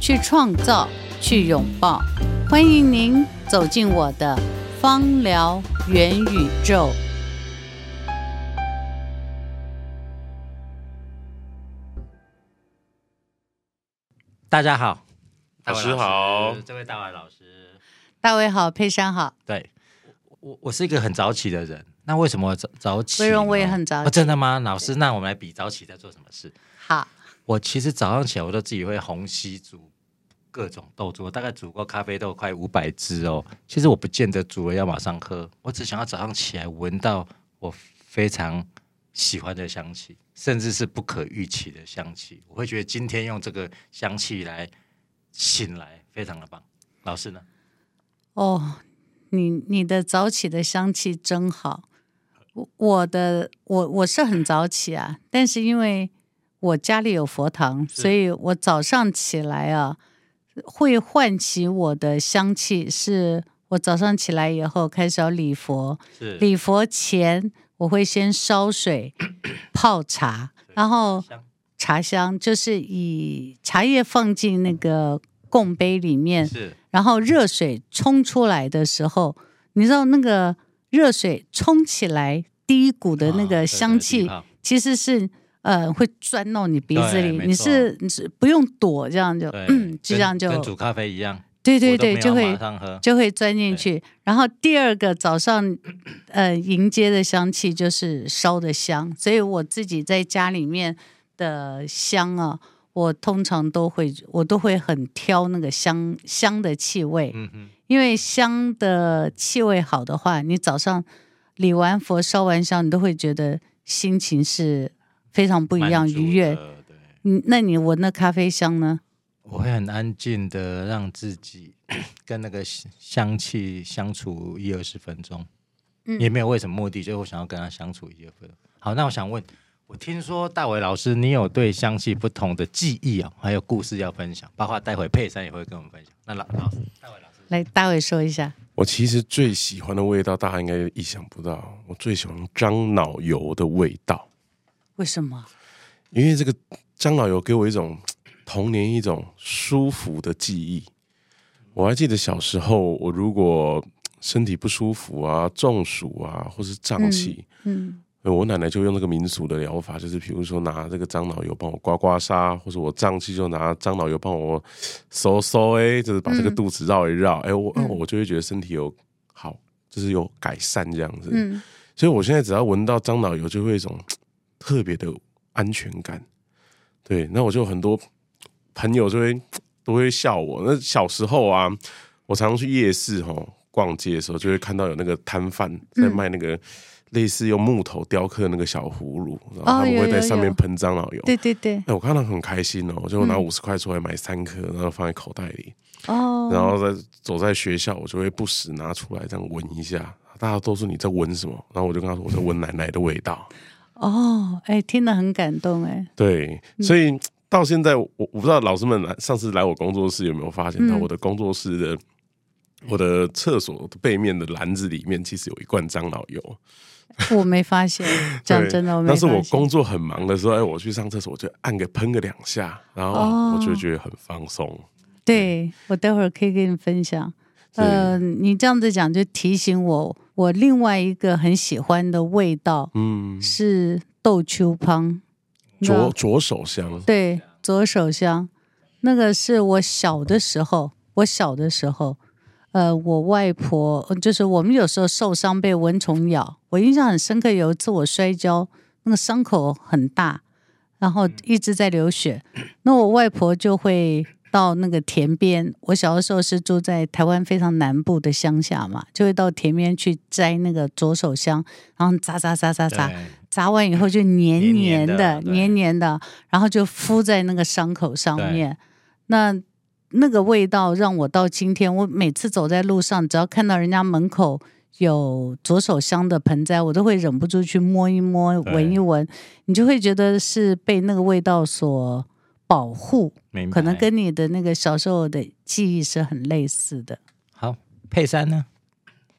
去创造、去拥抱。欢迎您走进我的芳疗元宇宙。大家好，老师好，这位大伟老师。大卫好，佩珊好。对，我我是一个很早起的人。那为什么早早起？威荣我也很早起。哦，真的吗？老师，那我们来比早起在做什么事？好，我其实早上起来，我都自己会虹吸煮各种豆子，我大概煮过咖啡豆快五百支哦。其实我不见得煮了要马上喝，我只想要早上起来闻到我非常喜欢的香气，甚至是不可预期的香气。我会觉得今天用这个香气来醒来，非常的棒。老师呢？哦，你你的早起的香气真好。我的我我是很早起啊，但是因为我家里有佛堂，所以我早上起来啊，会唤起我的香气。是我早上起来以后开始要礼佛，礼佛前我会先烧水 泡茶，然后茶香就是以茶叶放进那个供杯里面。然后热水冲出来的时候，你知道那个热水冲起来第一股的那个香气，其实是呃会钻到你鼻子里，你是你是不用躲，这样就嗯，就这样就跟煮咖啡一样，对对对，就会就会钻进去。然后第二个早上呃迎接的香气就是烧的香，所以我自己在家里面的香啊。我通常都会，我都会很挑那个香香的气味，因为香的气味好的话，你早上礼完佛、烧完香，你都会觉得心情是非常不一样、愉悦。对，嗯，那你闻那咖啡香呢？我会很安静的让自己 跟那个香气相处一二十分钟，嗯，也没有为什么目的，就我想要跟他相处一二十分钟。好，那我想问。我听说大伟老师，你有对香气不同的记忆啊，还有故事要分享，包括待会佩珊也会跟我们分享。那老老师，大伟老师，来，大伟说一下。我其实最喜欢的味道，大家应该意想不到，我最喜欢樟脑油的味道。为什么？因为这个樟脑油给我一种童年一种舒服的记忆。我还记得小时候，我如果身体不舒服啊，中暑啊，或是胀气，嗯。嗯我奶奶就用那个民俗的疗法，就是比如说拿这个樟脑油帮我刮刮痧，或者我胀气就拿樟脑油帮我收收，哎，就是把这个肚子绕一绕，哎、嗯，我我就会觉得身体有好，就是有改善这样子。嗯，所以我现在只要闻到樟脑油，就会有一种特别的安全感。对，那我就很多朋友就会都会笑我。那小时候啊，我常常去夜市哈逛街的时候，就会看到有那个摊贩在卖那个。类似用木头雕刻那个小葫芦，然后他们会在上面喷樟脑油。对对对，哎，我看到很开心哦，我就拿五十块出来买三颗，然后放在口袋里。哦，然后在走在学校，我就会不时拿出来这样闻一下。大家都说你在闻什么？然后我就跟他说我在闻奶奶的味道。哦，哎，听得很感动哎。对，所以到现在我我不知道老师们来上次来我工作室有没有发现到我的工作室的我的厕所的背面的篮子里面其实有一罐樟脑油。我没发现，讲真的，我没。但是我工作很忙的时候，哎，我去上厕所，我就按个喷个两下，然后我就觉得很放松。哦、对，我待会儿可以跟你分享。呃，你这样子讲，就提醒我，我另外一个很喜欢的味道，嗯，是豆秋芳，左左手香。对，左手香。那个是我小的时候，我小的时候，呃，我外婆就是我们有时候受伤被蚊虫咬，我印象很深刻。有一次我摔跤，那个伤口很大，然后一直在流血，那我外婆就会。到那个田边，我小的时候是住在台湾非常南部的乡下嘛，就会到田边去摘那个左手香，然后扎扎扎扎扎，扎完以后就黏黏的，黏黏的，然后就敷在那个伤口上面。那那个味道让我到今天，我每次走在路上，只要看到人家门口有左手香的盆栽，我都会忍不住去摸一摸、闻一闻，你就会觉得是被那个味道所。保护，可能跟你的那个小时候的记忆是很类似的。好，佩珊呢？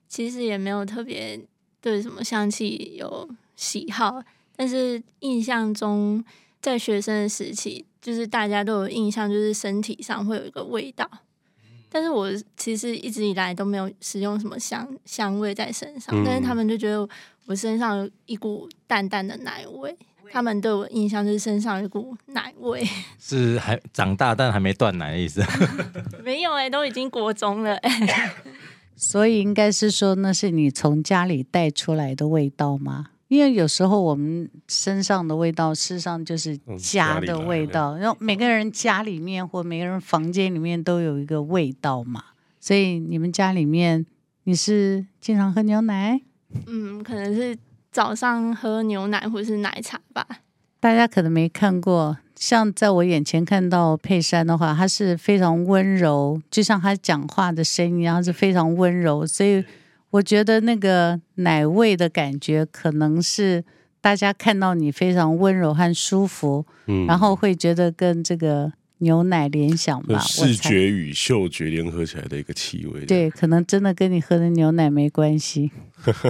其实也没有特别对什么香气有喜好，但是印象中在学生的时期，就是大家都有印象，就是身体上会有一个味道。但是我其实一直以来都没有使用什么香香味在身上，嗯、但是他们就觉得我身上有一股淡淡的奶味。他们对我印象就是身上有一股奶味，是还长大但还没断奶的意思？没有哎、欸，都已经国中了哎、欸，所以应该是说那是你从家里带出来的味道吗？因为有时候我们身上的味道，事实上就是家的味道。然后每个人家里面或每个人房间里面都有一个味道嘛。所以你们家里面你是经常喝牛奶？嗯，可能是。早上喝牛奶或是奶茶吧。大家可能没看过，像在我眼前看到佩珊的话，她是非常温柔，就像她讲话的声音，然后是非常温柔。所以我觉得那个奶味的感觉，可能是大家看到你非常温柔和舒服，嗯，然后会觉得跟这个牛奶联想吧。视觉与嗅觉联合起来的一个气味。对，可能真的跟你喝的牛奶没关系。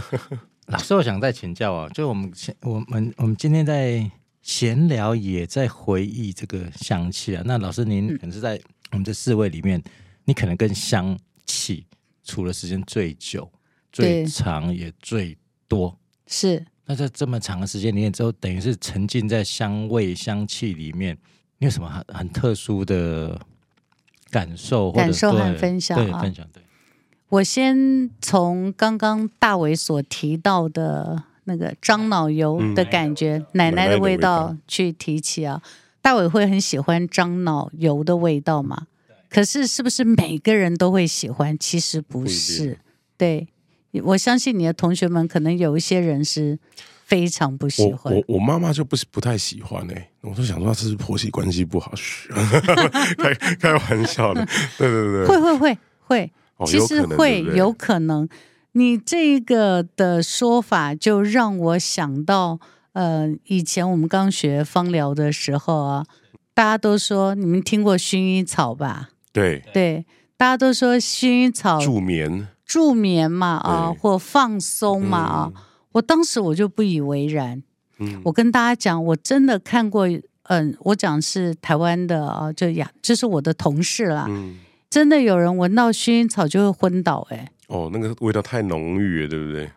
老师，我想再请教啊，就我们我们我们今天在闲聊，也在回忆这个香气啊。那老师，您可能是在我们这四位里面，你可能跟香气处的时间最久、最长也最多。是。那在这么长的时间里面之后，等于是沉浸在香味、香气里面，你有什么很很特殊的感受或者？感受和分享啊？对，分享对。我先从刚刚大伟所提到的那个樟脑油的感觉，嗯、奶奶的味道去提起啊。大伟会很喜欢樟脑油的味道吗？可是是不是每个人都会喜欢？其实不是。对，我相信你的同学们可能有一些人是非常不喜欢。我我，我妈妈就不是不太喜欢哎、欸，我就想说这是婆媳关系不好，开开玩笑的。对对对，会会会会。其实会有可能，你这个的说法就让我想到，呃，以前我们刚学芳疗的时候啊，大家都说你们听过薰衣草吧？对对，大家都说薰衣草助眠助眠嘛啊，或放松嘛啊，嗯，我当时我就不以为然。嗯，我跟大家讲，我真的看过，嗯，我讲是台湾的啊，就呀，就是我的同事啦。嗯真的有人闻到薰衣草就会昏倒哎！哦，那个味道太浓郁了，对不对？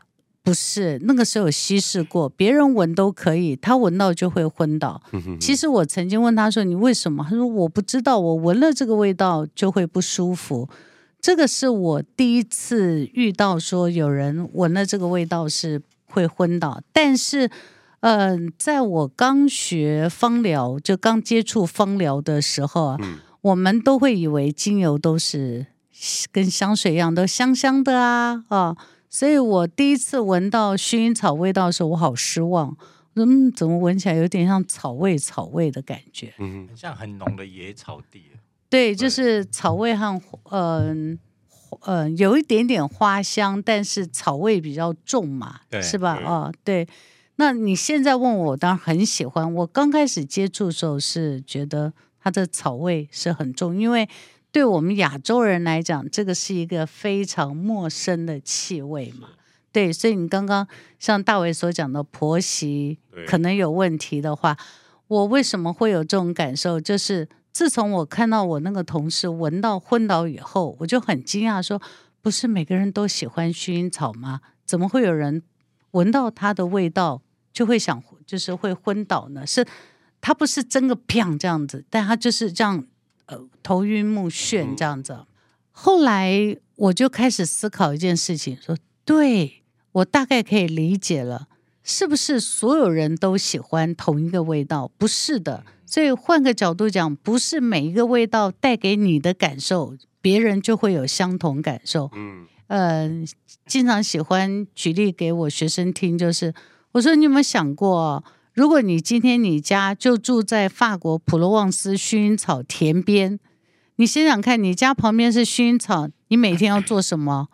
不是，那个时候有稀释过，别人闻都可以，他闻到就会昏倒。其实我曾经问他说：“你为什么？”他说：“我不知道，我闻了这个味道就会不舒服。”这个是我第一次遇到说有人闻了这个味道是会昏倒。但是，嗯、呃，在我刚学芳疗，就刚接触芳疗的时候啊。嗯我们都会以为精油都是跟香水一样，都香香的啊啊！所以我第一次闻到薰衣草味道的时候，我好失望。嗯，怎么闻起来有点像草味、草味的感觉？嗯，像很浓的野草地。对，就是草味和嗯呃，呃有一点点花香，但是草味比较重嘛，是吧？啊，对。那你现在问我，我当然很喜欢。我刚开始接触的时候是觉得。它的草味是很重，因为对我们亚洲人来讲，这个是一个非常陌生的气味嘛。对，所以你刚刚像大伟所讲的婆媳可能有问题的话，我为什么会有这种感受？就是自从我看到我那个同事闻到昏倒以后，我就很惊讶，说不是每个人都喜欢薰衣草吗？怎么会有人闻到它的味道就会想就是会昏倒呢？是。它不是真的砰这样子，但它就是这样呃头晕目眩这样子。嗯、后来我就开始思考一件事情，说对，我大概可以理解了，是不是所有人都喜欢同一个味道？不是的，所以换个角度讲，不是每一个味道带给你的感受，别人就会有相同感受。嗯。呃，经常喜欢举例给我学生听，就是我说你有没有想过，如果你今天你家就住在法国普罗旺斯薰衣草田边，你想想看，你家旁边是薰衣草，你每天要做什么？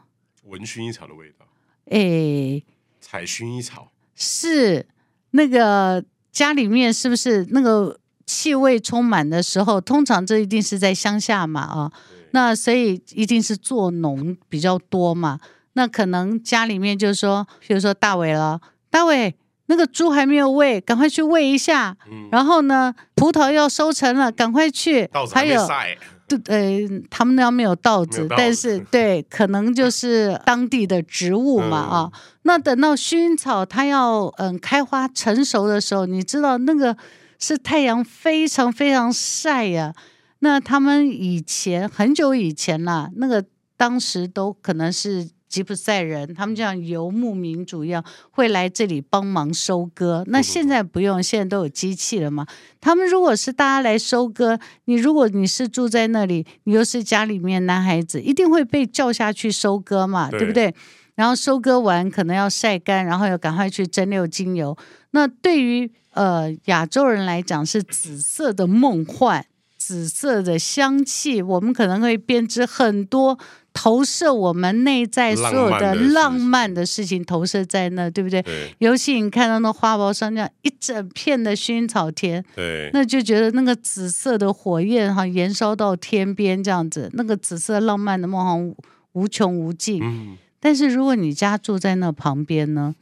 闻薰衣草的味道。哎，采薰衣草是那个家里面是不是那个气味充满的时候？通常这一定是在乡下嘛，啊。那所以一定是做农比较多嘛？那可能家里面就是说，比如说大伟了，大伟那个猪还没有喂，赶快去喂一下。嗯、然后呢，葡萄要收成了，赶快去。还没晒。对，呃，他们那没有稻子，子但是 对，可能就是当地的植物嘛啊。嗯、那等到薰衣草它要嗯开花成熟的时候，你知道那个是太阳非常非常晒呀、啊。那他们以前很久以前啦，那个当时都可能是吉普赛人，他们就像游牧民族一样，会来这里帮忙收割。那现在不用，现在都有机器了嘛。他们如果是大家来收割，你如果你是住在那里，你又是家里面男孩子，一定会被叫下去收割嘛，对，对不对？然后收割完可能要晒干，然后要赶快去蒸馏精油。那对于呃亚洲人来讲，是紫色的梦幻。紫色的香气，我们可能会编织很多投射我们内在所有的浪漫的事情，投射在那，对不对？对。尤其你看到那花苞上这样一整片的薰衣草田，对，那就觉得那个紫色的火焰哈燃烧到天边这样子，那个紫色浪漫的梦幻无穷无尽。嗯。但是如果你家住在那旁边呢？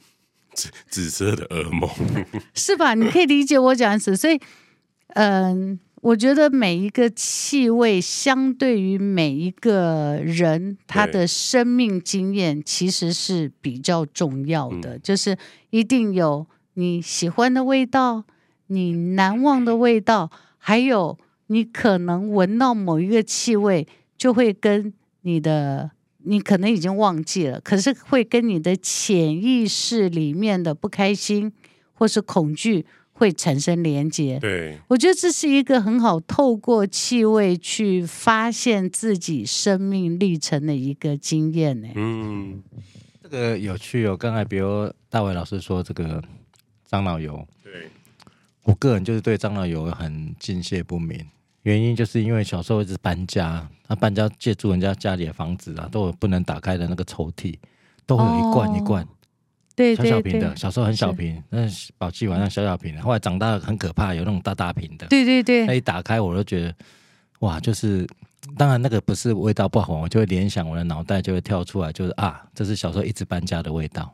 紫紫色的噩梦，是吧？你可以理解我讲的是，所以，嗯。我觉得每一个气味，相对于每一个人，他的生命经验其实是比较重要的。嗯、就是一定有你喜欢的味道，你难忘的味道，还有你可能闻到某一个气味，就会跟你的，你可能已经忘记了，可是会跟你的潜意识里面的不开心或是恐惧。会产生连接，对，我觉得这是一个很好透过气味去发现自己生命历程的一个经验呢。嗯，这个有趣哦。刚才比如大伟老师说这个樟脑油，对，我个人就是对樟脑油很敬谢不敏，原因就是因为小时候一直搬家，他搬家借住人家家里的房子啊，都有不能打开的那个抽屉，都会有一罐一罐。哦对小小瓶的，小时候很小瓶，那宝鸡碗那小小瓶的，后来长大了很可怕，有那种大大瓶的。对对对，那一打开我都觉得，哇，就是当然那个不是味道不好，我就会联想，我的脑袋就会跳出来，就是啊，这是小时候一直搬家的味道。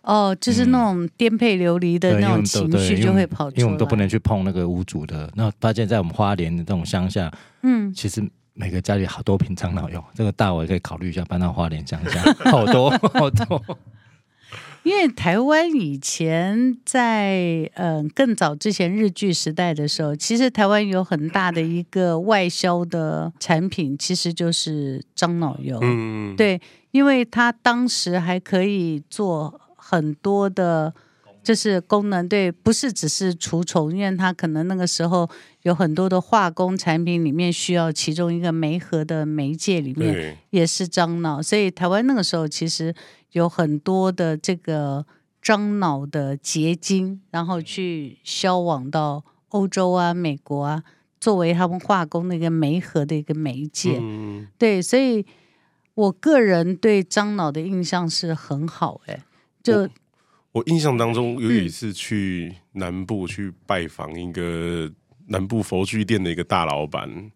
哦，就是那种颠沛流离的那种情绪就会跑出来。因为我们都不能去碰那个屋主的。那发现在我们花莲的这种乡下，嗯，其实每个家里好多瓶樟脑用，这个大我也可以考虑一下搬到花莲乡下，好 多好多。因为台湾以前在嗯更早之前日剧时代的时候，其实台湾有很大的一个外销的产品，其实就是樟脑油。嗯，对，因为它当时还可以做很多的，就是功能，对，不是只是除虫，因为它可能那个时候有很多的化工产品里面需要其中一个媒合的媒介里面也是樟脑，所以台湾那个时候其实。有很多的这个樟脑的结晶，然后去销往到欧洲啊、美国啊，作为他们化工的一个媒合的一个媒介。嗯、对，所以我个人对樟脑的印象是很好。哎，就我，印象当中有一次去南部去拜访一个南部佛具店的一个大老板。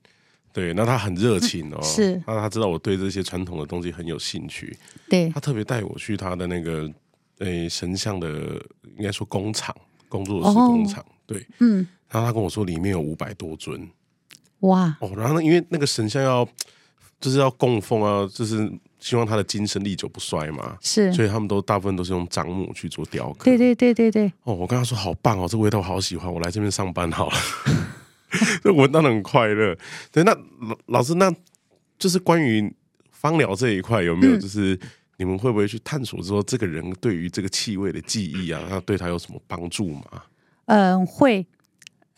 对，那他很热情哦，是，那他知道我对这些传统的东西很有兴趣，对，他特别带我去他的那个诶神像的，应该说工厂工作室工厂，哦、对，嗯，然后他跟我说里面有五百多尊，哇，哦，然后呢，因为那个神像要就是要供奉啊，就是希望他的精神历久不衰嘛，是，所以他们都大部分都是用樟木去做雕刻，对对对对对，哦，我跟他说好棒哦，这个味道我好喜欢，我来这边上班好了。就 闻到很快乐。对，那老老师，那就是关于芳疗这一块，有没有就是你们会不会去探索说，这个人对于这个气味的记忆啊，那对他有什么帮助吗？嗯、呃，会。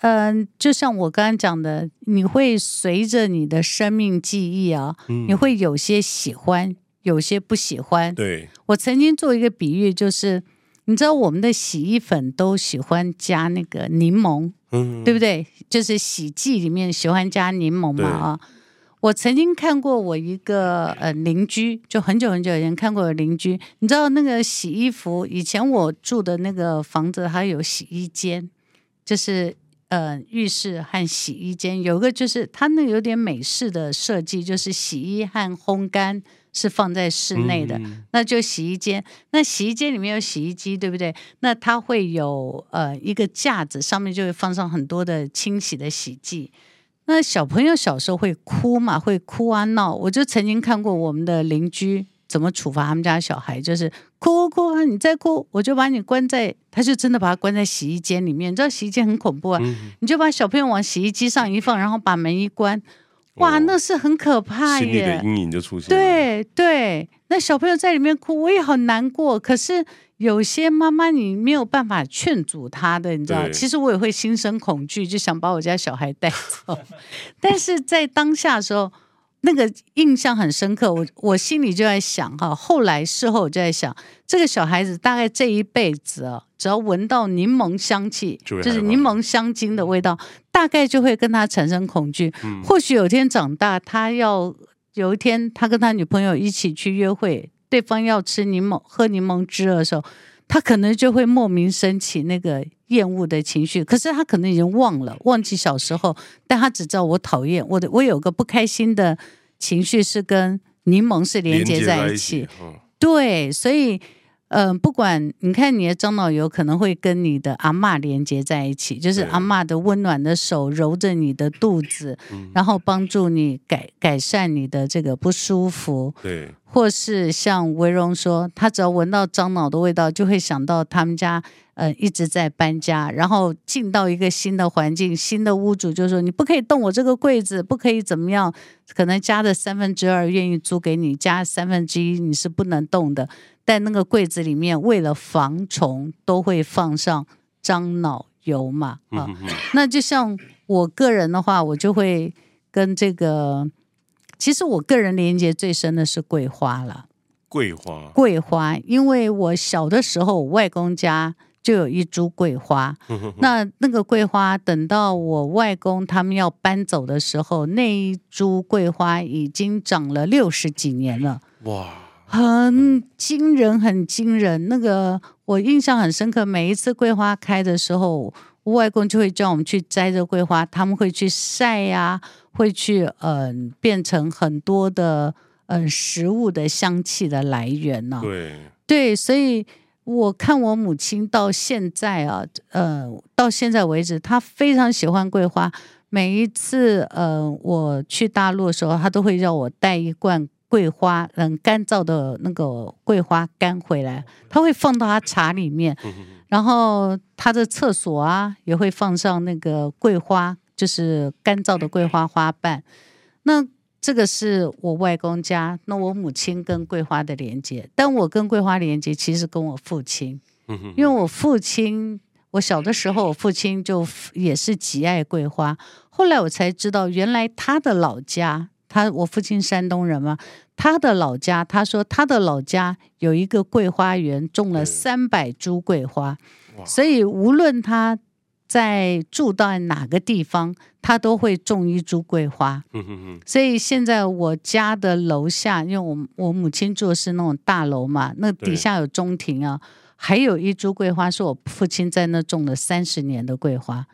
嗯，就像我刚刚讲的，你会随着你的生命记忆啊，嗯、你会有些喜欢，有些不喜欢。对，我曾经做一个比喻，就是你知道我们的洗衣粉都喜欢加那个柠檬，嗯，对不对？就是洗剂里面喜欢加柠檬嘛啊。我曾经看过我一个呃邻居，就很久很久以前看过的邻居，你知道那个洗衣服，以前我住的那个房子还有洗衣间，就是。呃，浴室和洗衣间有个，就是它那有点美式的设计，就是洗衣和烘干是放在室内的，嗯、那就洗衣间。那洗衣间里面有洗衣机，对不对？那它会有呃一个架子，上面就会放上很多的清洗的洗剂。那小朋友小时候会哭嘛，会哭啊闹。我就曾经看过我们的邻居。怎么处罚他们家小孩？就是哭哭啊！你再哭，我就把你关在，他就真的把他关在洗衣间里面。你知道洗衣间很恐怖啊！嗯、你就把小朋友往洗衣机上一放，然后把门一关，哇，哦、那是很可怕耶！心里的阴影就出现了。对对，那小朋友在里面哭，我也很难过。可是有些妈妈你没有办法劝阻他的，你知道？其实我也会心生恐惧，就想把我家小孩带走。但是在当下的时候。那个印象很深刻，我我心里就在想哈，后来事后我就在想，这个小孩子大概这一辈子啊，只要闻到柠檬香气，就，是柠檬香精的味道，大概就会跟他产生恐惧。嗯、或许有一天长大，他要有一天他跟他女朋友一起去约会，对方要吃柠檬、喝柠檬汁的时候。他可能就会莫名升起那个厌恶的情绪，可是他可能已经忘了，忘记小时候，但他只知道我讨厌我的，我有个不开心的情绪是跟柠檬是连接在一起，一起嗯、对，所以。嗯、呃，不管你看你的樟脑油可能会跟你的阿嬷连接在一起，就是阿嬷的温暖的手揉着你的肚子，嗯、然后帮助你改改善你的这个不舒服。对，或是像维荣说，他只要闻到樟脑的味道，就会想到他们家呃一直在搬家，然后进到一个新的环境，新的屋主就说你不可以动我这个柜子，不可以怎么样，可能家的三分之二愿意租给你，家三分之一你是不能动的。但那个柜子里面，为了防虫，都会放上樟脑油嘛啊。嗯、那就像我个人的话，我就会跟这个，其实我个人连接最深的是桂花了。桂花，桂花，因为我小的时候，我外公家就有一株桂花。那那个桂花，等到我外公他们要搬走的时候，那一株桂花已经长了六十几年了。哇！很惊人，很惊人。那个我印象很深刻，每一次桂花开的时候，我外公就会叫我们去摘这桂花，他们会去晒呀、啊，会去嗯、呃，变成很多的嗯、呃、食物的香气的来源呢、啊。对对，所以我看我母亲到现在啊，呃，到现在为止，她非常喜欢桂花。每一次呃我去大陆的时候，她都会让我带一罐。桂花，嗯，干燥的那个桂花干回来，她会放到她茶里面，然后她的厕所啊也会放上那个桂花，就是干燥的桂花花瓣。那这个是我外公家，那我母亲跟桂花的连接，但我跟桂花连接其实跟我父亲，因为我父亲，我小的时候我父亲就也是极爱桂花，后来我才知道原来他的老家。他我父亲山东人嘛，他的老家，他说他的老家有一个桂花园，种了三百株桂花，所以无论他在住到哪个地方，他都会种一株桂花。嗯、嗯嗯所以现在我家的楼下，因为我我母亲住的是那种大楼嘛，那底下有中庭啊，还有一株桂花是我父亲在那种了三十年的桂花。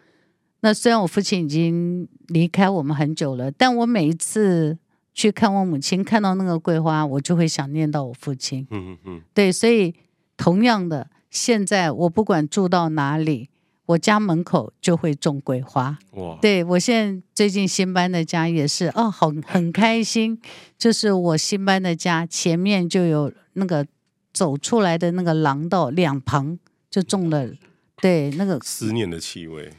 那虽然我父亲已经离开我们很久了，但我每一次去看我母亲，看到那个桂花，我就会想念到我父亲。嗯嗯嗯。对，所以同样的，现在我不管住到哪里，我家门口就会种桂花。哇！对，我现在最近新搬的家也是，哦，很，很开心，就是我新搬的家前面就有那个走出来的那个廊道两旁就种了，对，那个思念的气味。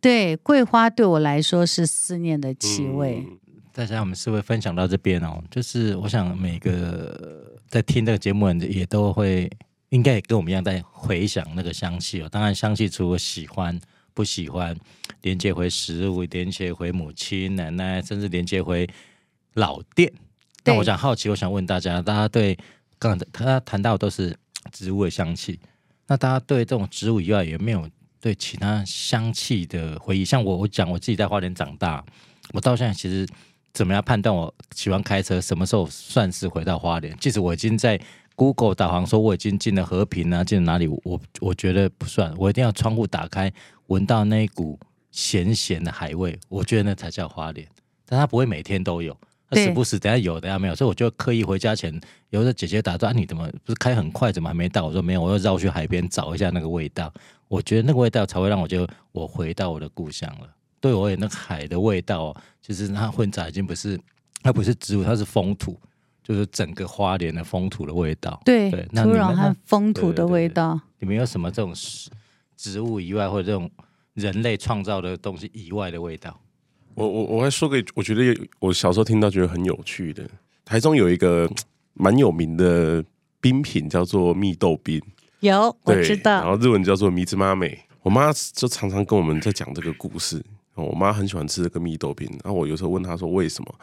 对，桂花对我来说是思念的气味。嗯大家我们是会分享到这边哦，就是我想每个在听这个节目的人也都会，应该也跟我们一样在回想那个香气哦。当然，香气除了喜欢、不喜欢，连接回食物，连接回母亲、奶奶，甚至连接回老店。但我想好奇，我想问大家，大家对刚才他谈到都是植物的香气，那大家对这种植物以外有没有对其他香气的回忆？像我，我讲我自己在花莲长大，我到现在其实。怎么样判断我喜欢开车？什么时候算是回到花莲？即使我已经在 Google 导航说我已经进了和平啊，进了哪里？我我觉得不算，我一定要窗户打开，闻到那一股咸咸的海味，我觉得那才叫花莲。但它不会每天都有，它时不时等下有，等下没有，所以我就刻意回家前，有的姐姐打断，啊，你怎么不是开很快，怎么还没到？我说没有，我要绕去海边找一下那个味道。我觉得那个味道才会让我就我回到我的故乡了。对我也那个海的味道，就是它混杂已经不是，它不是植物，它是风土，就是整个花莲的风土的味道。对，对，土壤和风土的味道。你们有什么这种植物以外，或者这种人类创造的东西以外的味道？我我我还说个，我觉得我小时候听到觉得很有趣的，台中有一个蛮有名的冰品叫做蜜豆冰，有我知道，然后日文叫做米兹妈美。我妈就常常跟我们在讲这个故事。我妈很喜欢吃这个蜜豆冰，然后我有时候问她说为什么，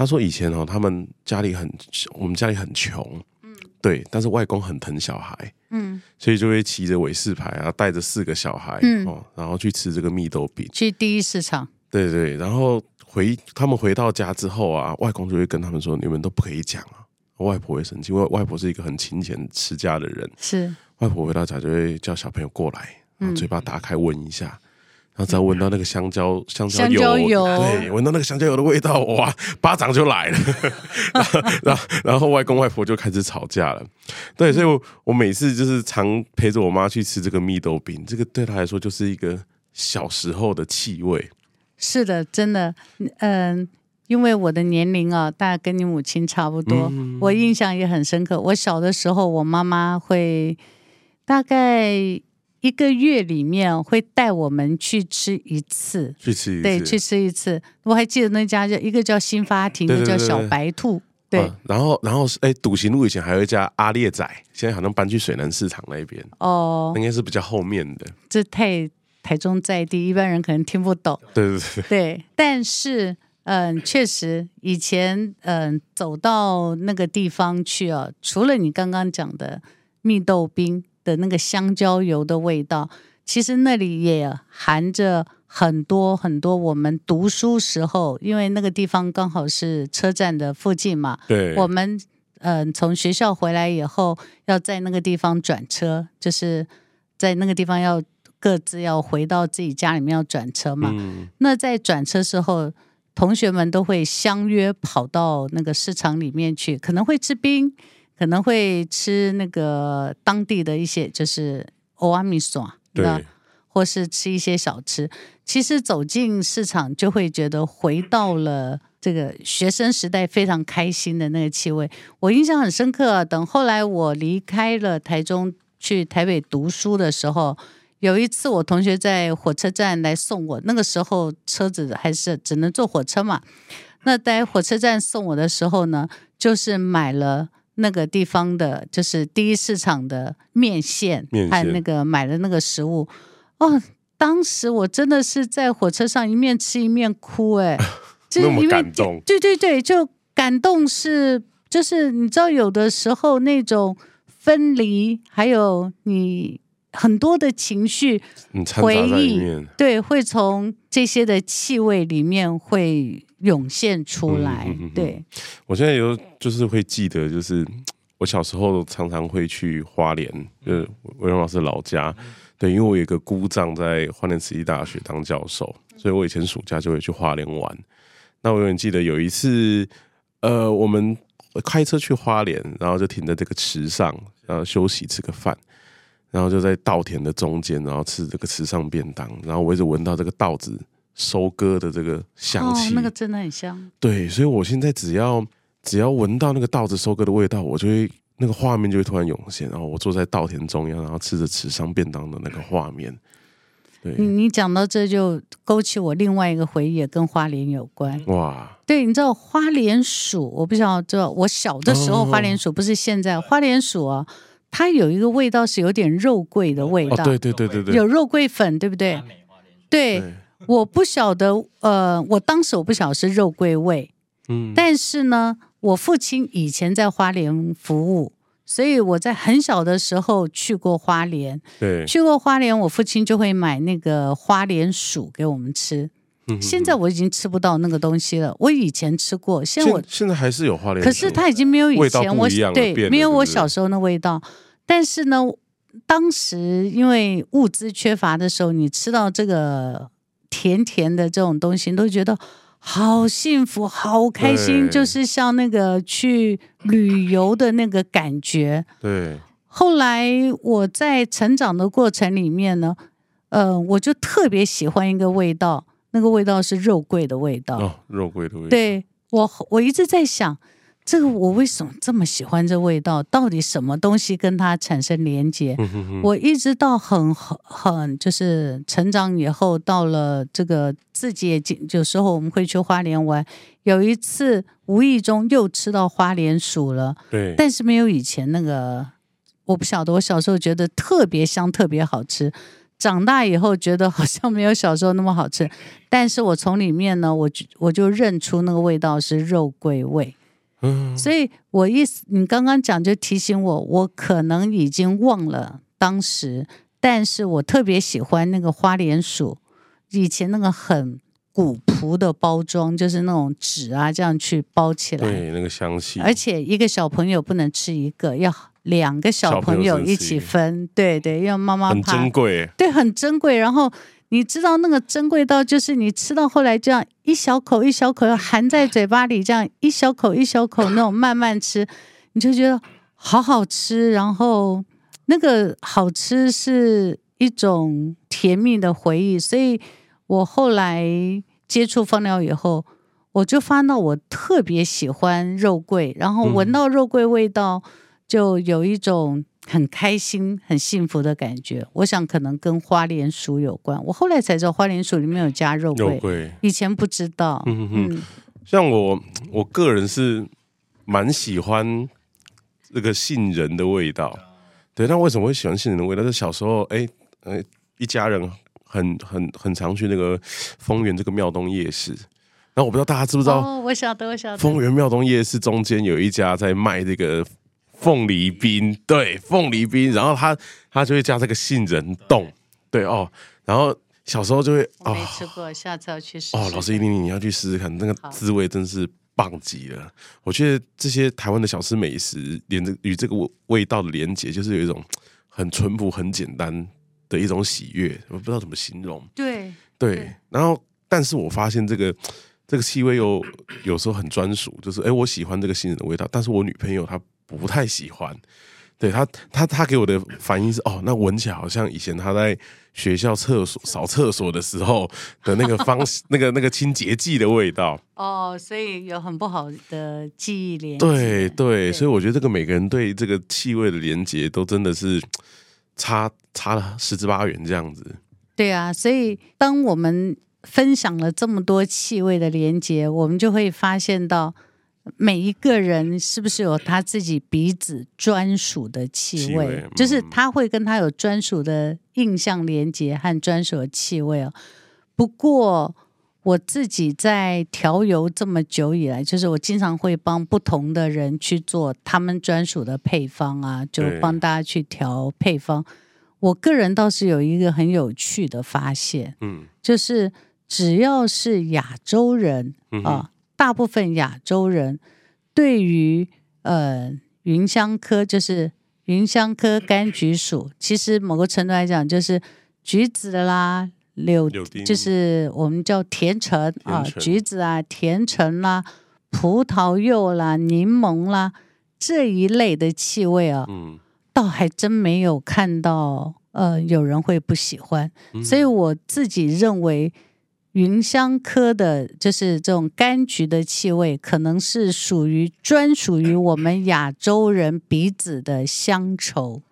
她说以前哦，他们家里很，我们家里很穷，嗯，对，但是外公很疼小孩，嗯，所以就会骑着伟士牌啊，带着四个小孩，嗯，哦，然后去吃这个蜜豆饼，去第一市场，对对，然后回他们回到家之后啊，外公就会跟他们说，你们都不可以讲啊，外婆会生气，因为外婆是一个很勤俭持家的人，是，外婆回到家就会叫小朋友过来，然后嘴巴打开闻一下。然后只要闻到那个香蕉香蕉油，香蕉油对，闻到那个香蕉油的味道，哇，巴掌就来了。然后，然后，然后外公外婆就开始吵架了。对，所以我我每次就是常陪着我妈去吃这个蜜豆饼，这个对她来说就是一个小时候的气味。是的，真的，嗯，因为我的年龄啊，大概跟你母亲差不多，嗯，我印象也很深刻。我小的时候，我妈妈会大概。一个月里面会带我们去吃一次，去吃一次，对，去吃一次。我还记得那家叫一个叫新发亭，一个叫小白兔。对，啊、然后然后哎，笃行路以前还有一家阿列仔，现在好像搬去水南市场那边。哦，应该是比较后面的。这太台中在地，一般人可能听不懂。对对对。对，但是嗯，确实以前嗯走到那个地方去啊，除了你刚刚讲的蜜豆冰。的那个香蕉油的味道，其实那里也含着很多很多我们读书时候，因为那个地方刚好是车站的附近嘛。对，我们嗯、呃、从学校回来以后，要在那个地方转车，就是在那个地方要各自要回到自己家里面要转车嘛。嗯、那在转车时候，同学们都会相约跑到那个市场里面去，可能会吃冰。可能会吃那个当地的一些，就是欧阿米索，对，或是吃一些小吃。其实走进市场，就会觉得回到了这个学生时代，非常开心的那个气味。我印象很深刻啊。等后来我离开了台中，去台北读书的时候，有一次我同学在火车站来送我，那个时候车子还是只能坐火车嘛。那在火车站送我的时候呢，就是买了。那个地方的，就是第一市场的面线，面线还有那个买的那个食物哦。当时我真的是在火车上一面吃一面哭，哎，就是因为感动，对对对，就感动是就是你知道，有的时候那种分离，还有你很多的情绪回忆，对，会从这些的气味里面会。涌现出来，嗯、对。我现在有就是会记得，就是我小时候常常会去花莲，就是维荣老师老家，对，因为我有一个姑丈在花莲慈济大学当教授，所以我以前暑假就会去花莲玩。那我永远记得有一次，呃，我们开车去花莲，然后就停在这个池上，然后休息吃个饭，然后就在稻田的中间，然后吃这个池上便当，然后我一直闻到这个稻子。收割的这个香气，哦，那个真的很香。对，所以我现在只要只要闻到那个稻子收割的味道，我就会那个画面就会突然涌现，然后我坐在稻田中央，然后吃着池上便当的那个画面。对，你你讲到这就勾起我另外一个回忆，也跟花莲有关。哇，对，你知道花莲薯，我不知道，知道我小的时候哦花莲薯不是现在花莲薯啊，它有一个味道是有点肉桂的味道，哦，对对对对对，有肉桂粉，对不对？对，对我不晓得，呃，我当时我不晓得是肉桂味，嗯，但是呢，我父亲以前在花莲服务，所以我在很小的时候去过花莲。对，去过花莲，我父亲就会买那个花莲薯给我们吃。嗯现在我已经吃不到那个东西了，我以前吃过，现在我现现在还是有花莲，可是它已经没有以前我对没有我小时候那味道。但是呢，当时因为物资缺乏的时候，你吃到这个甜甜的这种东西，你都觉得好幸福、好开心，就是像那个去旅游的那个感觉。对，后来我在成长的过程里面呢，呃，我就特别喜欢一个味道，那个味道是肉桂的味道。哦，肉桂的味道，对我，我一直在想，这个我为什么这么喜欢这味道？到底什么东西跟它产生连接？嗯哼哼，我一直到很很很就是成长以后，到了这个自己也经有时候我们会去花莲玩，有一次无意中又吃到花莲薯了，对，但是没有以前那个，我不晓得。我小时候觉得特别香，特别好吃。长大以后觉得好像没有小时候那么好吃，但是我从里面呢，我就我就认出那个味道是肉桂味。嗯，所以我意思，你刚刚讲就提醒我，我可能已经忘了当时，但是我特别喜欢那个花莲薯，以前那个很古朴的包装，就是那种纸啊这样去包起来，对，那个香气，而且一个小朋友不能吃一个，要两个小朋友一起分，对对，要妈妈很珍贵，对，很珍贵。然后你知道那个珍贵到，就是你吃到后来这样一小口一小口要含在嘴巴里，这样一小口一小口那种慢慢吃，你就觉得好好吃。然后那个好吃是一种甜蜜的回忆。所以我后来接触芳疗以后，我就发现到我特别喜欢肉桂，然后闻到肉桂味道，就有一种。很开心、很幸福的感觉，我想可能跟花莲薯有关。我后来才知道花莲薯里面有加肉桂，肉桂以前不知道。嗯哼哼，像我我个人是蛮喜欢这个杏仁的味道。对，那为什么会喜欢杏仁的味道？是小时候，哎，呃，一家人很很很常去那个丰原这个庙东夜市。然后我不知道大家知不知道？哦，我晓得，我晓得。丰原庙东夜市中间有一家在卖这个。凤梨冰，对，凤梨冰，然后他他就会加这个杏仁冻，对哦，然后小时候就会哦没吃过，哦、下次要去试试。哦，老师一定你要去试试看，那个滋味真是棒极了。我觉得这些台湾的小吃美食，连着与这个味道的连接，就是有一种很淳朴、很简单的一种喜悦，我不知道怎么形容。对对，对然后但是我发现这个这个气味又有时候很专属，就是哎，我喜欢这个杏仁的味道，但是我女朋友她。不太喜欢，对他，他他给我的反应是哦，那闻起来好像以前他在学校厕所扫厕所的时候的那个方式，那个那个清洁剂的味道。哦，所以有很不好的记忆连接。对对，所以我觉得这个每个人对这个气味的连接都真的是 差差了十之八元这样子。对啊，所以当我们分享了这么多气味的连接，我们就会发现到。每一个人是不是有他自己鼻子专属的气味？气味嗯、就是他会跟他有专属的印象连接和专属的气味哦。不过我自己在调油这么久以来，就是我经常会帮不同的人去做他们专属的配方啊，就帮大家去调配方。我个人倒是有一个很有趣的发现，嗯，就是只要是亚洲人啊。大部分亚洲人对于呃芸香科，就是芸香科柑橘属，其实某个程度来讲，就是橘子啦、柳，柳就是我们叫甜橙啊，橘子啊、甜橙啦、葡萄柚啦、柠檬啦这一类的气味啊，嗯，倒还真没有看到呃有人会不喜欢，嗯、所以我自己认为。芸香科的，就是这种柑橘的气味，可能是属于专属于我们亚洲人鼻子的乡愁。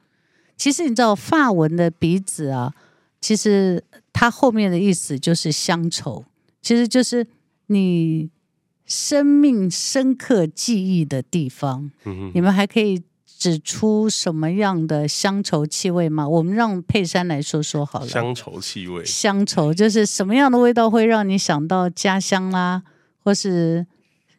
其实你知道，发文的鼻子啊，其实它后面的意思就是乡愁，其实就是你生命深刻记忆的地方。嗯哼，你们还可以指出什么样的乡愁气味吗？我们让佩珊来说说好了。乡愁气味，乡愁就是什么样的味道会让你想到家乡啦，或是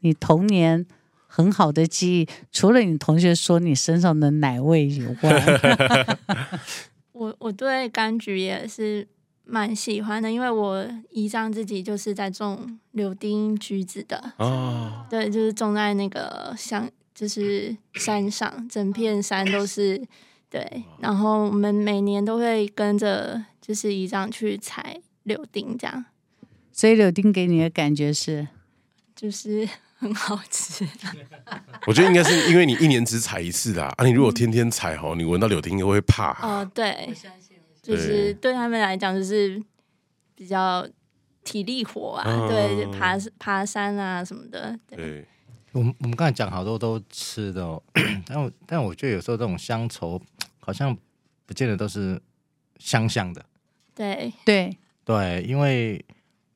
你童年很好的记忆？除了你同学说你身上的奶味以外。我我对柑橘也是蛮喜欢的，因为我姨丈自己就是在种柳丁、橘子的哦，对，就是种在那个像就是山上，整片山都是对，然后我们每年都会跟着就是姨丈去采柳丁，这样。所以柳丁给你的感觉是，就是。很好吃，我觉得应该是因为你一年只采一次啦。啊，你如果天天采吼，你闻到柳丁应该会怕。哦，对，就是对他们来讲，就是比较体力活啊，嗯、对，爬爬山啊什么的。对，对我们我们刚才讲好多都吃的，哦，但我但我觉得有时候这种乡愁好像不见得都是香香的。对对对，因为。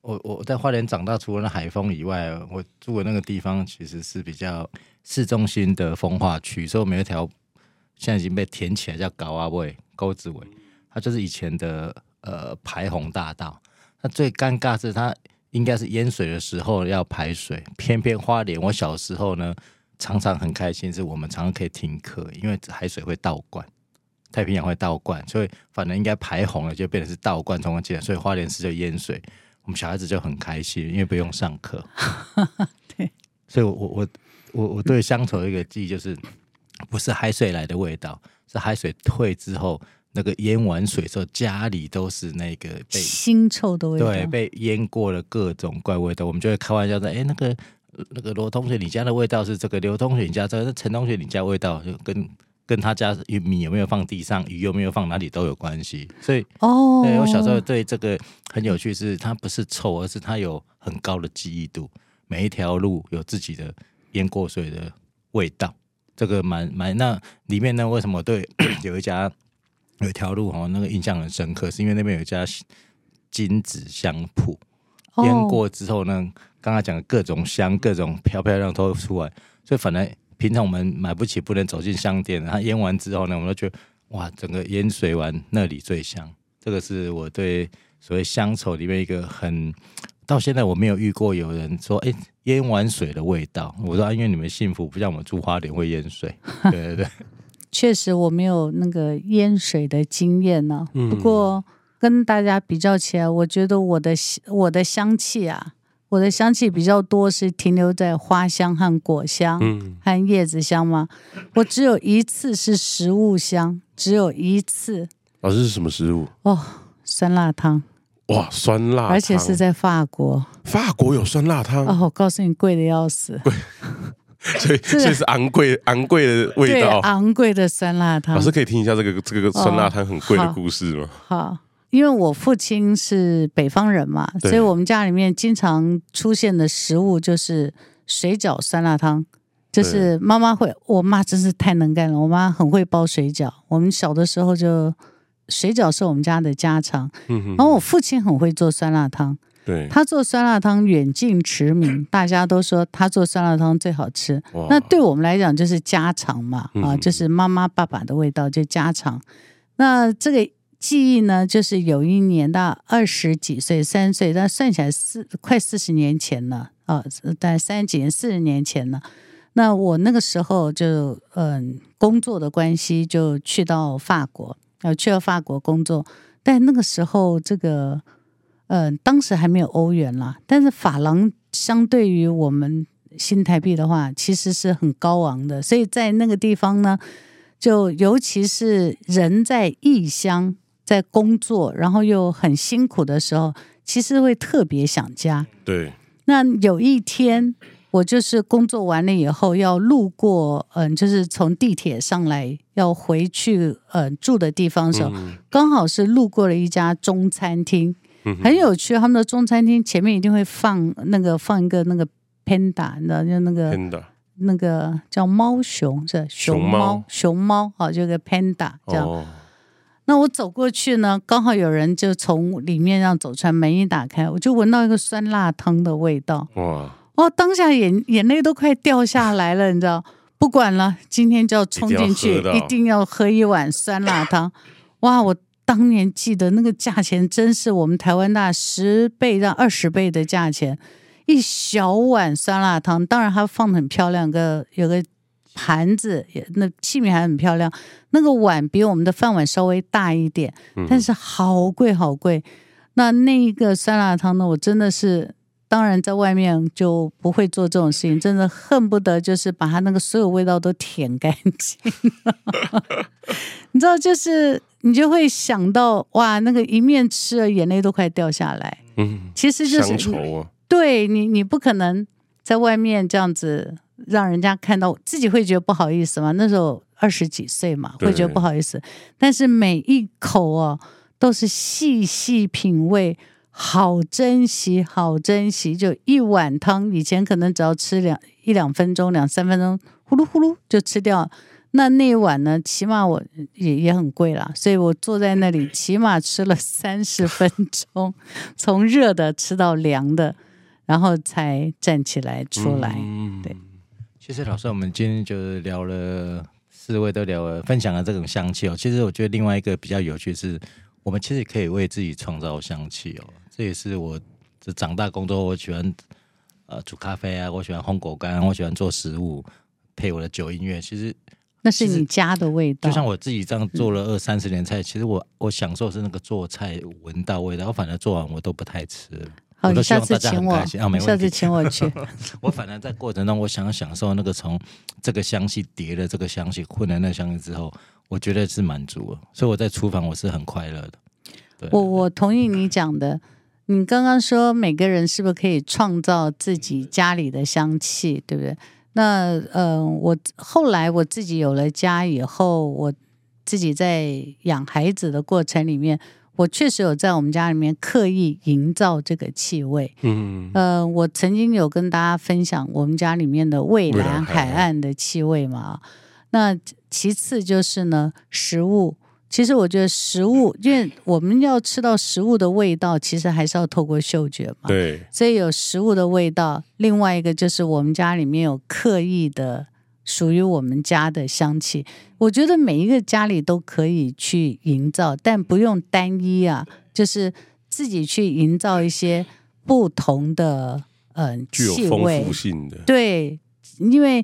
我我在花莲长大，除了那海风以外，我住的那个地方其实是比较市中心的风化区，所以我们有一条现在已经被填起来，叫高阿尾沟子尾，它就是以前的呃排洪大道。那最尴尬是它应该是淹水的时候要排水，偏偏花莲我小时候呢常常很开心，是我们常常可以停课，因为海水会倒灌，太平洋会倒灌，所以反正应该排洪了，就变成是倒灌从而进来，所以花莲市就淹水。我们小孩子就很开心，因为不用上课。对，所以我，我我我我对乡愁的一个记忆就是，不是海水来的味道，是海水退之后，那个淹完水之后，家里都是那个被腥臭的味道，对，被淹过了各种怪味道。我们就会开玩笑说：“哎，那个那个罗同学，你家的味道是这个；刘同学，你家这个；那陈同学，你家味道就跟。”跟他家米有没有放地上，鱼有没有放哪里都有关系，所以哦，对我小时候对这个很有趣是，是它不是臭，而是它有很高的记忆度。每一条路有自己的淹过水的味道，这个蛮蛮那里面呢，为什么对 有一家有一条路哦，那个印象很深刻，是因为那边有一家金子香铺，腌过之后呢，刚刚讲的各种香，各种漂漂亮都出来，所以反正。平常我们买不起，不能走进香店。它腌完之后呢，我们就觉得哇，整个腌水完那里最香。这个是我对所谓乡愁里面一个很，到现在我没有遇过有人说，哎，淹完水的味道。我说，因为你们幸福，不像我们住花莲会淹水。对对对，确实我没有那个淹水的经验呢、啊。不过跟大家比较起来，我觉得我的我的香气啊。我的香气比较多，是停留在花香和果香，嗯，和叶子香嘛？我只有一次是食物香，只有一次。老师是什么食物？哦，酸辣汤。哇，酸辣汤，而且是在法国。法国有酸辣汤？哦，我告诉你，贵的要死。贵，所以所以是昂贵昂贵的味道，昂贵的酸辣汤。老师可以听一下这个这个酸辣汤很贵的故事吗？哦，好。因为我父亲是北方人嘛，所以我们家里面经常出现的食物就是水饺、酸辣汤。就是妈妈会，我妈真是太能干了，我妈很会包水饺。我们小的时候就水饺是我们家的家常。然后我父亲很会做酸辣汤，对，他做酸辣汤远近驰名，大家都说他做酸辣汤最好吃。那对我们来讲就是家常嘛，啊，就是妈妈爸爸的味道就家常。那这个。记忆呢，就是有一年到二十几岁、三十岁，但算起来四快四十年前了啊，但三十几年、四十年前了。那我那个时候就嗯，工作的关系就去到法国，呃，去了法国工作。但那个时候这个嗯，当时还没有欧元啦，但是法郎相对于我们新台币的话，其实是很高昂的。所以在那个地方呢，就尤其是人在异乡。在工作，然后又很辛苦的时候，其实会特别想家。对。那有一天，我就是工作完了以后，要路过，嗯，就是从地铁上来要回去，嗯，住的地方的时候，嗯、刚好是路过了一家中餐厅，嗯、很有趣。他们的中餐厅前面一定会放那个放一个那个 panda，你知道就那个 panda，那个叫猫熊是熊猫熊猫，好，就个 panda 这样。哦那我走过去呢，刚好有人就从里面让走出来，门一打开，我就闻到一个酸辣汤的味道。哇！哦，当下眼眼泪都快掉下来了，你知道？不管了，今天就要冲进去，一定要喝一碗酸辣汤。哇！我当年记得那个价钱，真是我们台湾大十倍到二十倍的价钱，一小碗酸辣汤。当然，它放的很漂亮，个有个。盘子也那器皿还很漂亮，那个碗比我们的饭碗稍微大一点，但是好贵好贵。那那一个酸辣汤呢，我真的是，当然在外面就不会做这种事情，真的恨不得就是把它那个所有味道都舔干净。你知道，就是你就会想到哇，那个一面吃了，眼泪都快掉下来。嗯，其实就是乡愁啊，对你，你不可能在外面这样子。让人家看到自己会觉得不好意思嘛？那时候二十几岁嘛，会觉得不好意思。但是每一口哦，都是细细品味，好珍惜，好珍惜。就一碗汤，以前可能只要吃两一两分钟、两三分钟，呼噜呼噜就吃掉。那那一碗呢，起码我也也很贵啦，所以我坐在那里，起码吃了三十分钟，从热的吃到凉的，然后才站起来出来。嗯、对。其实老师，我们今天就聊了四位都聊了，分享了这种香气哦。其实我觉得另外一个比较有趣是，我们其实可以为自己创造香气哦。这也是我这长大工作，我喜欢呃煮咖啡啊，我喜欢烘果干，我喜欢做食物，配我的酒音乐。其实那是你家的味道。就像我自己这样做了二三十年菜，其实我我享受是那个做菜闻到味道，我反而做完我都不太吃了。好，你下次请我，下次请我去。我反正在过程中，我想要享受那个从这个香气叠了这个香气混了那香气之后，我觉得是满足了。所以我在厨房我是很快乐的。对，我我同意你讲的。你刚刚说每个人是不是可以创造自己家里的香气，对不对？那呃，我后来我自己有了家以后，我自己在养孩子的过程里面。我确实有在我们家里面刻意营造这个气味。嗯，呃，我曾经有跟大家分享我们家里面的蔚蓝海岸的气味嘛。那其次就是呢，食物。其实我觉得食物，因为我们要吃到食物的味道，其实还是要透过嗅觉嘛。对。所以有食物的味道，另外一个就是我们家里面有刻意的。属于我们家的香气，我觉得每一个家里都可以去营造，但不用单一啊，就是自己去营造一些不同的嗯、呃、具有丰富性的。对，因为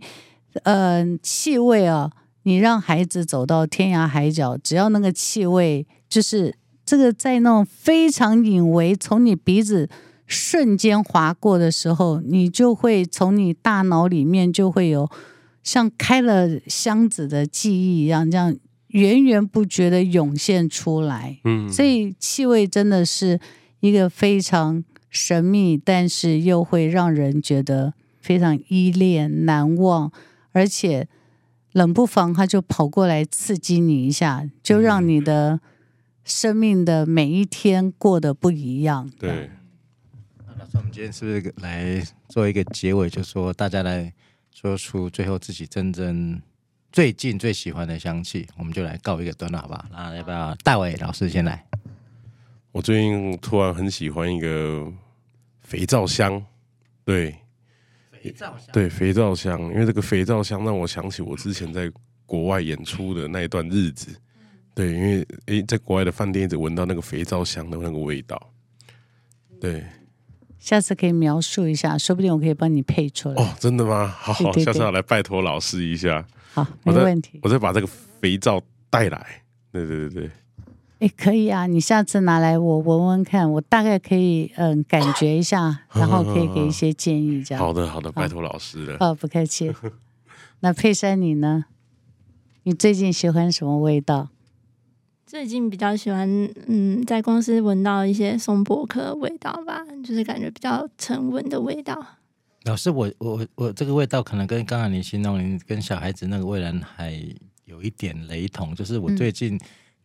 嗯、呃、气味啊，你让孩子走到天涯海角，只要那个气味就是这个在那种非常隐微，从你鼻子瞬间划过的时候，你就会从你大脑里面就会有。像开了箱子的记忆一样，这样源源不绝的涌现出来。嗯，所以气味真的是一个非常神秘，但是又会让人觉得非常依恋、难忘，而且冷不防他就跑过来刺激你一下，就让你的生命的每一天过得不一样。对。那老师，我们今天是不是来做一个结尾，就说大家来。说出最后自己真正最近最喜欢的香气，我们就来告一个段落，好不好？那要不要大伟老师先来？我最近突然很喜欢一个肥皂香，对，肥皂香，对，肥皂香，因为这个肥皂香让我想起我之前在国外演出的那一段日子，对，因为诶，在国外的饭店一直闻到那个肥皂香的那个味道，对。下次可以描述一下，说不定我可以帮你配出来。哦，真的吗？好，好，下次要来拜托老师一下。好，没问题。我再把这个肥皂带来。对对对对。哎，可以啊，你下次拿来我闻闻看，我大概可以嗯感觉一下，然后可以给一些建议，这样。好的，好的，拜托老师了。哦，不客气。那佩珊你呢？你最近喜欢什么味道？最近比较喜欢，嗯，在公司闻到一些松柏科的味道吧，就是感觉比较沉稳的味道。老师，我我我这个味道可能跟刚刚你形容你跟小孩子那个蔚蓝海有一点雷同，就是我最近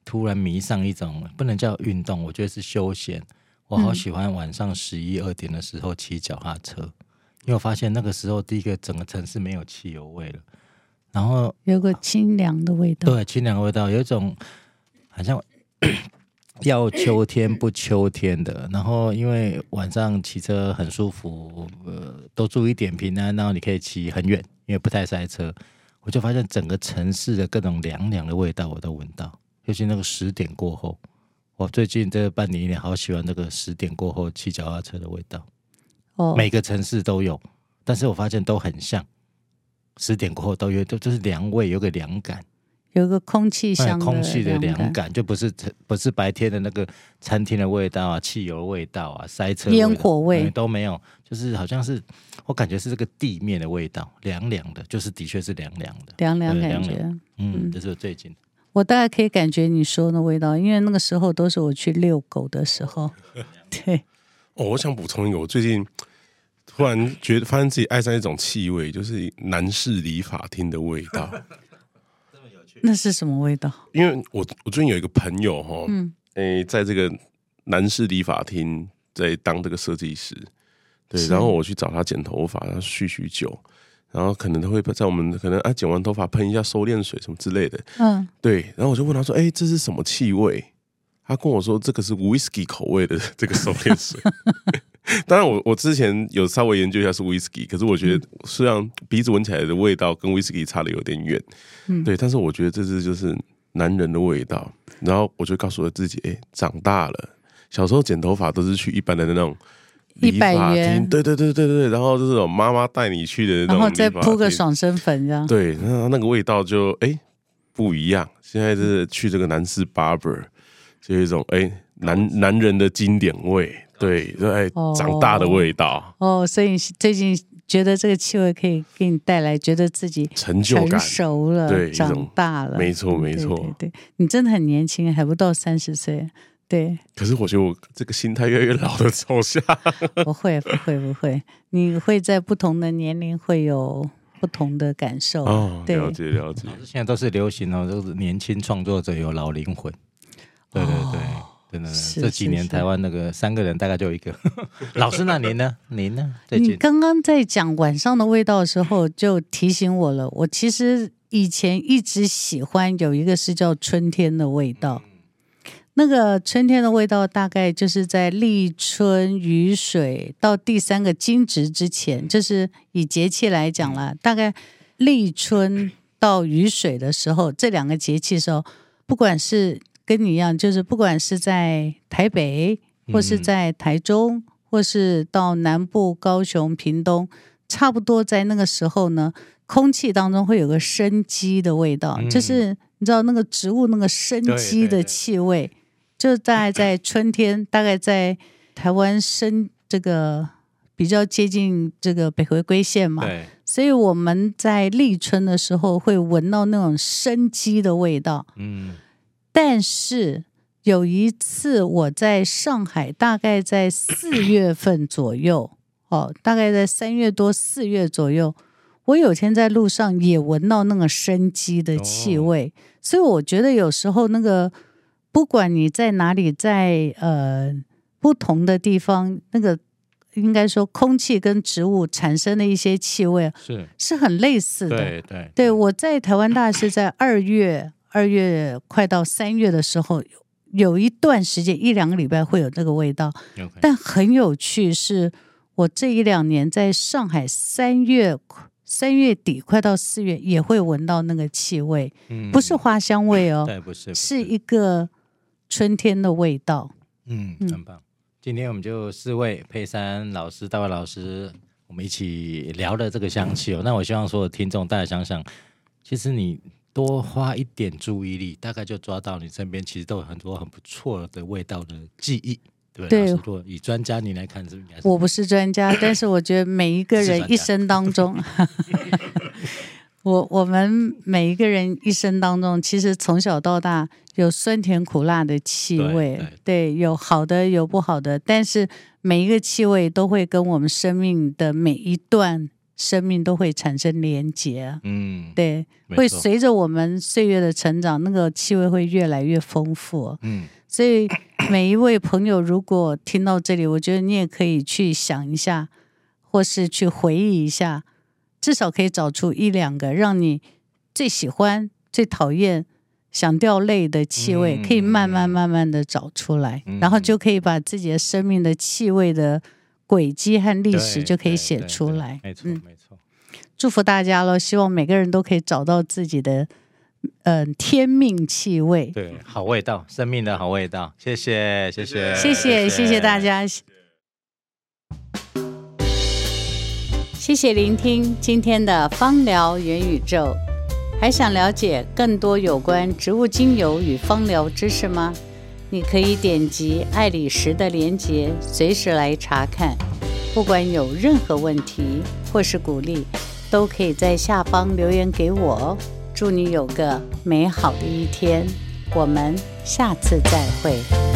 突然迷上一种、嗯、不能叫运动，我觉得是休闲。我好喜欢晚上十一二点的时候骑脚踏车，因为我发现那个时候第一个整个城市没有汽油味了，然后有个清凉的味道，对，清凉的味道有一种。好像 要秋天不秋天的。然后因为晚上骑车很舒服，呃，都注意点平安，然后你可以骑很远，因为不太塞车。我就发现整个城市的各种凉凉的味道我都闻到，尤其那个十点过后，我最近这半年一年好喜欢那个十点过后骑脚踏车的味道。哦，每个城市都有，但是我发现都很像，十点过后都有，都就是凉味，有个凉感。有个空气香，空气的凉感，就不是不是白天的那个餐厅的味道啊，汽油的味道啊，塞车烟火味。都没有，就是好像是我感觉是这个地面的味道，凉凉的，就是的确是凉凉的，凉凉感觉，凉凉。嗯，这是我最近。我大概可以感觉你说的味道，因为那个时候都是我去遛狗的时候。对，哦，我想补充一个，我最近突然觉得发现自己爱上一种气味，就是男士理发厅的味道。那是什么味道？因为我我最近有一个朋友哈，嗯，诶，在这个男士理发厅在当这个设计师，对，然后我去找他剪头发，然后叙叙旧，然后可能他会在我们可能啊剪完头发喷一下收敛水什么之类的，嗯，对，然后我就问他说，哎，这是什么气味？他跟我说，这个是 whisky 口味的 这个收敛水。当然我，我我之前有稍微研究一下是 whisky，可是我觉得虽然鼻子闻起来的味道跟 whisky 差的有点远，嗯，对，但是我觉得这是就是男人的味道。然后我就告诉我自己，哎，长大了，小时候剪头发都是去一般的那种理发厅，对对对对对，然后就是妈妈带你去的那种，然后再铺个爽身粉这样，对，那那个味道就哎不一样。现在是去这个男士 barber，就有一种哎男男人的经典味。对，哎，长大的味道。哦，所以最近觉得这个气味可以给你带来觉得自己成就感，成熟了，对，长大了，没错，没错，对，对，对，你真的很年轻，还不到三十岁，对。可是我觉得我这个心态越来越老的走向，不会，不会，不会，你会在不同的年龄会有不同的感受。哦，了解，了解。现在都是流行哦，都是年轻创作者有老灵魂，对对对。哦真的，这几年台湾那个三个人大概就一个 老师。那您呢？您呢？你刚刚在讲晚上的味道的时候，就提醒我了。我其实以前一直喜欢有一个是叫春天的味道。那个春天的味道，大概就是在立春雨水到第三个惊蛰之前，就是以节气来讲了。大概立春到雨水的时候，这两个节气的时候，不管是跟你一样，就是不管是在台北，或是在台中，嗯、或是到南部高雄、屏东，差不多在那个时候呢，空气当中会有个生机的味道，嗯、就是你知道那个植物那个生机的气味，就大概在春天，大概在台湾生这个比较接近这个北回归线嘛，对。所以我们在立春的时候会闻到那种生机的味道，嗯。但是有一次我在上海，大概在四月份左右，哦，大概在三月多四月左右，我有天在路上也闻到那个生机的气味，哦、所以我觉得有时候那个不管你在哪里，在呃不同的地方，那个应该说空气跟植物产生的一些气味是是很类似的。对对，对，我在台湾大概是在二月。二月快到三月的时候，有一段时间一两个礼拜会有这个味道.但很有趣是，我这一两年在上海三月三月底快到四月也会闻到那个气味，嗯、不是花香味哦，对，不是，是一个春天的味道。嗯，很棒。嗯、今天我们就四位佩珊老师、大卫老师，我们一起聊了这个香气哦。那我希望所有听众大家想想，其实你。多花一点注意力，大概就抓到你身边其实都有很多很不错的味道的记忆，对不对？对，以专家你来看，是不是？我不是专家，但是我觉得每一个人一生当中，我我们每一个人一生当中，其实从小到大有酸甜苦辣的气味，对，有好的有不好的，但是每一个气味都会跟我们生命的每一段。生命都会产生连结，嗯，对，错会随着我们岁月的成长，那个气味会越来越丰富，嗯，所以每一位朋友如果听到这里，我觉得你也可以去想一下，或是去回忆一下，至少可以找出一两个让你最喜欢、最讨厌、想掉泪的气味，嗯可以慢慢慢慢的找出来，嗯然后就可以把自己的生命的气味的轨迹和历史就可以写出来。没错嗯，没错。祝福大家喽！希望每个人都可以找到自己的嗯、呃、天命气味。对，好味道，生命的好味道。谢谢，谢谢，谢谢，谢谢大。家。谢谢聆听今天的芳疗元宇宙。还想了解更多有关植物精油与芳疗知识吗？你可以点击爱理时的链接，随时来查看。不管有任何问题或是鼓励，都可以在下方留言给我哦。祝你有个美好的一天，我们下次再会。